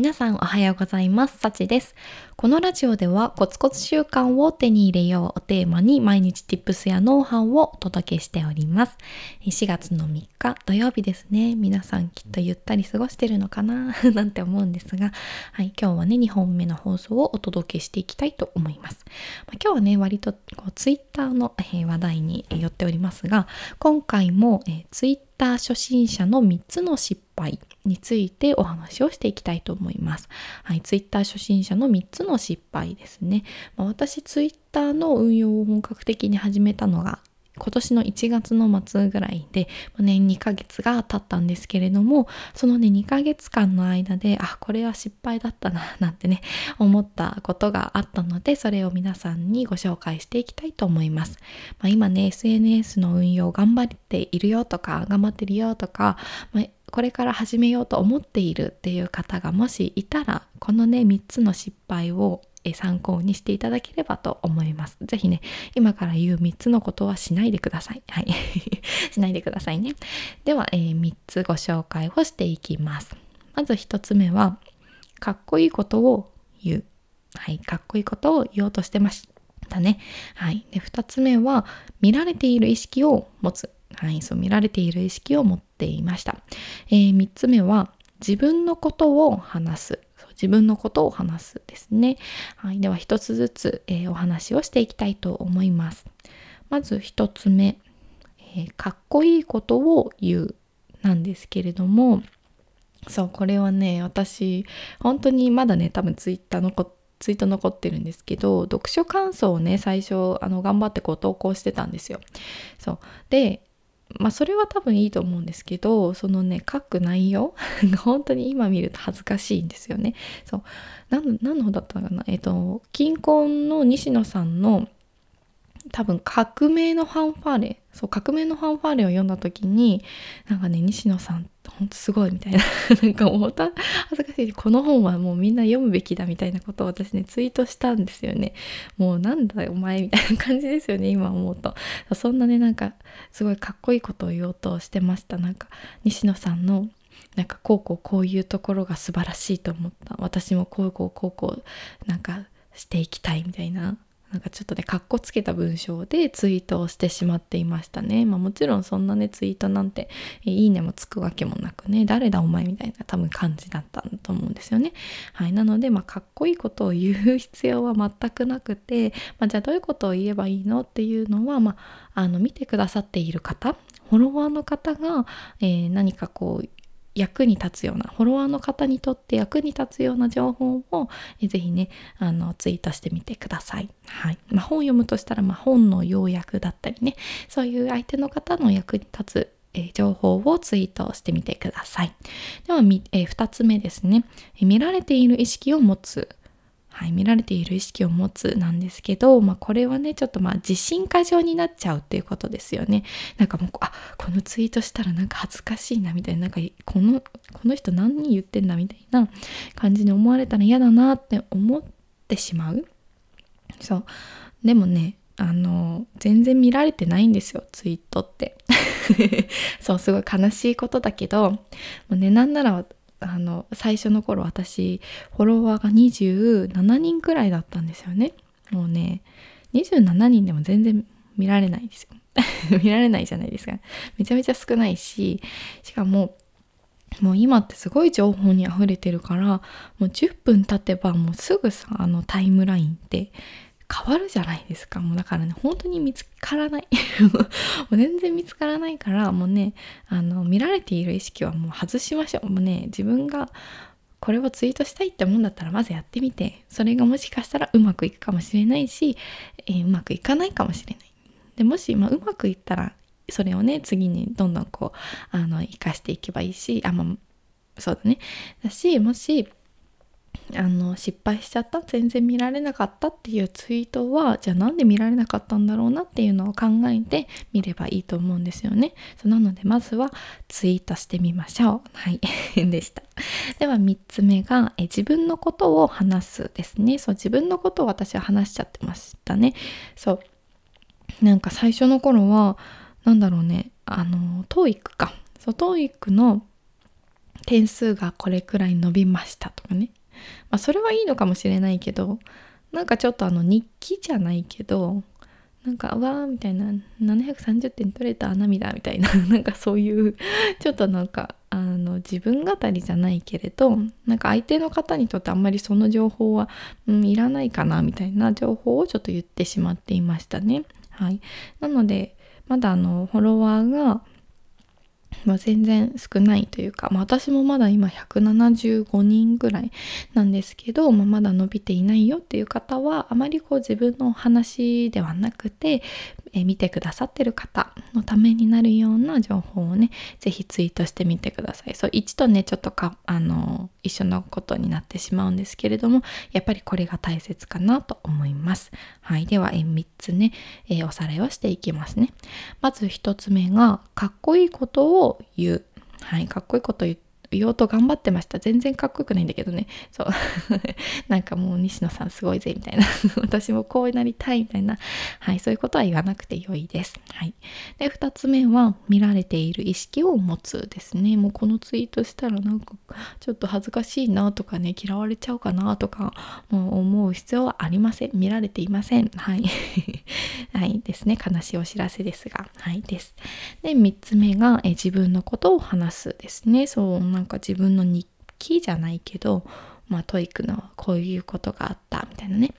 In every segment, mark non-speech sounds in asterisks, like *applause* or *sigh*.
皆さんおはようございます。さちです。このラジオではコツコツ習慣を手に入れようをテーマに毎日 Tips やノウハウをお届けしております。4月の3日土曜日ですね。皆さんきっとゆったり過ごしてるのかな？*laughs* なんて思うんですが、はい、今日はね、2本目の放送をお届けしていきたいと思います。まあ、今日はね、割とこう Twitter の、えー、話題に寄っておりますが、今回も、えー、Twitter ター初心者の3つの失敗についてお話をしていきたいと思います。はい、ツイッター初心者の3つの失敗ですね。まあ、私、ツイッターの運用を本格的に始めたのが今年の1月の末ぐらいで、ね、2ヶ月が経ったんですけれども、そのね、2ヶ月間の間で、あ、これは失敗だったな、*laughs* なんてね、思ったことがあったので、それを皆さんにご紹介していきたいと思います。まあ、今ね、SNS の運用頑張っているよとか、頑張ってるよとか、まあこれから始めようと思っているっていう方がもしいたらこのね3つの失敗を参考にしていただければと思います。ぜひね、今から言う3つのことはしないでください。はい。*laughs* しないでくださいね。では、えー、3つご紹介をしていきます。まず1つ目は、かっこいいことを言う。はい。かっこいいことを言おうとしてましたね。はい。で、2つ目は、見られている意識を持つ。はい。そう、見られている意識を持っていました。えー、3つ目は、自分のことを話す。自分のことを話すですね。はい、では一つずつ、えー、お話をしていきたいと思います。まず一つ目、えー、かっこいいことを言うなんですけれども、そう、これはね、私、本当にまだね、多分ツイッターのこツイート残ってるんですけど、読書感想をね、最初、あの、頑張ってこう投稿してたんですよ。そう。で、まあそれは多分いいと思うんですけどそのね書く内容 *laughs* が本当に今見ると恥ずかしいんですよね。そう何何の方だったかな？えっ、と近婚の西野さんの多分革命のファンファーレそう革命のファンファーレを読んだ時になんかね西野さんほんとすごいみたいな *laughs* なんかもう恥ずかしいこの本はもうみんな読むべきだみたいなことを私ねツイートしたんですよね。もうなんだお前みたいな感じですよね今思うと。そんなねなんかすごいかっこいいことを言おうとしてました。なんか西野さんのなんかこうこうこういうところが素晴らしいと思った。私もこうこうこうこうなんかしていきたいみたいななんかちょっとねかっこつけた文章でツイートをしてしまっていましたね。まあもちろんそんなねツイートなんていいねもつくわけもなくね誰だお前みたいな多分感じだったんだと思うんですよね。はいなのでまあかっこいいことを言う必要は全くなくて、まあ、じゃあどういうことを言えばいいのっていうのはまああの見てくださっている方フォロワーの方が、えー、何かこう役に立つようなフォロワーの方にとって役に立つような情報をえぜひねあのツイートしてみてください。はいまあ、本読むとしたら、まあ、本の要約だったりねそういう相手の方の役に立つえ情報をツイートしてみてください。では、え2つ目ですね、見られている意識を持つはい、見られている意識を持つなんですけど、まあ、これはねちょっとまあ自信過剰になっちゃうっていうことですよねなんかもうあこのツイートしたらなんか恥ずかしいなみたいななんかこのこの人何言ってんだみたいな感じに思われたら嫌だなって思ってしまう。そう。でもねあの全然見られてないんですよツイートって。*laughs* そうすごい悲しいことだけどもうねなんならあの最初の頃私フォロワーが27人くらいだったんですよね。もうね27人でも全然見られないですよ。*laughs* 見られないじゃないですかめちゃめちゃ少ないししかももう今ってすごい情報に溢れてるからもう10分経てばもうすぐさあのタイムラインって変わるじゃないですか。もうだからね、本当に見つからない。*laughs* もう全然見つからないから、もうね、あの、見られている意識はもう外しましょう。もうね、自分がこれをツイートしたいって思うんだったら、まずやってみて、それがもしかしたらうまくいくかもしれないし、えー、うまくいかないかもしれない。で、もし、まあ、うまくいったら、それをね、次にどんどんこう、あの、活かしていけばいいし、あ、まあ、そうだね。だし、もし、あの失敗しちゃった全然見られなかったっていうツイートはじゃあなんで見られなかったんだろうなっていうのを考えてみればいいと思うんですよね。そうなのでまずはツイートしてみましょう。はい。*laughs* でした。では3つ目がえ自分のことを話すですね。そう自分のことを私は話しちゃってましたね。そう。なんか最初の頃はなんだろうねあの TOEIC かそう TOEIC の点数がこれくらい伸びましたとかね。まあそれはいいのかもしれないけど、なんかちょっとあの日記じゃないけど、なんか、うわーみたいな、730点取れた涙みたいな、*laughs* なんかそういう、ちょっとなんか、あの、自分語りじゃないけれど、なんか相手の方にとってあんまりその情報は、うん、いらないかな、みたいな情報をちょっと言ってしまっていましたね。はい。なので、まだあの、フォロワーが、まあ、全然少ないというか、まあ、私もまだ今175人ぐらいなんですけど、まあ、まだ伸びていないよっていう方はあまりこう自分の話ではなくてえ見てくださってる方のためになるような情報をね是非ツイートしてみてください。そう一度ねちょっとかあの一緒のことになってしまうんですけれどもやっぱりこれが大切かなと思います。はい。ではえ3つね、えおさらいをしていきますね。まず1つ目がかっこいいことを言う。はい。かっこいいこと言って言おうと頑張ってました。全然かっこよくないんだけどね。そう。*laughs* なんかもう西野さんすごいぜみたいな。*laughs* 私もこうなりたいみたいな。はい、そういうことは言わなくて良いです。はい。で、二つ目は見られている意識を持つですね。もうこのツイートしたらなんかちょっと恥ずかしいなとかね、嫌われちゃうかなとか、もう思う必要はありません。見られていません。はい。*laughs* はいですね。悲しいお知らせですが。はいです。で、三つ目がえ自分のことを話すですね。そう、なんか自分の日記じゃないけど、まあ、トイックのこういうことがあったみたいなね。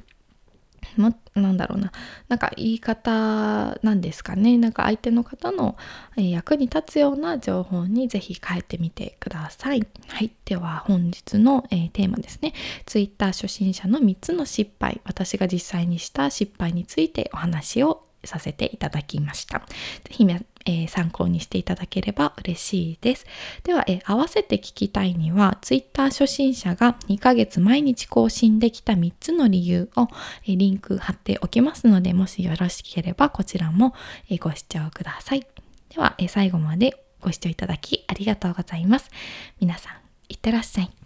もなんだろうななんか言い方なんですかねなんか相手の方の役に立つような情報にぜひ変えてみてください。はい、では本日の、えー、テーマですね Twitter 初心者の3つの失敗私が実際にした失敗についてお話をさせていただきました。ぜひ、えー、参考にしていただければ嬉しいです。では、えー、合わせて聞きたいには、Twitter 初心者が2ヶ月毎日更新できた3つの理由を、えー、リンク貼っておきますので、もしよろしければこちらも、えご視聴ください。では、え最後までご視聴いただきありがとうございます。皆さん、いってらっしゃい。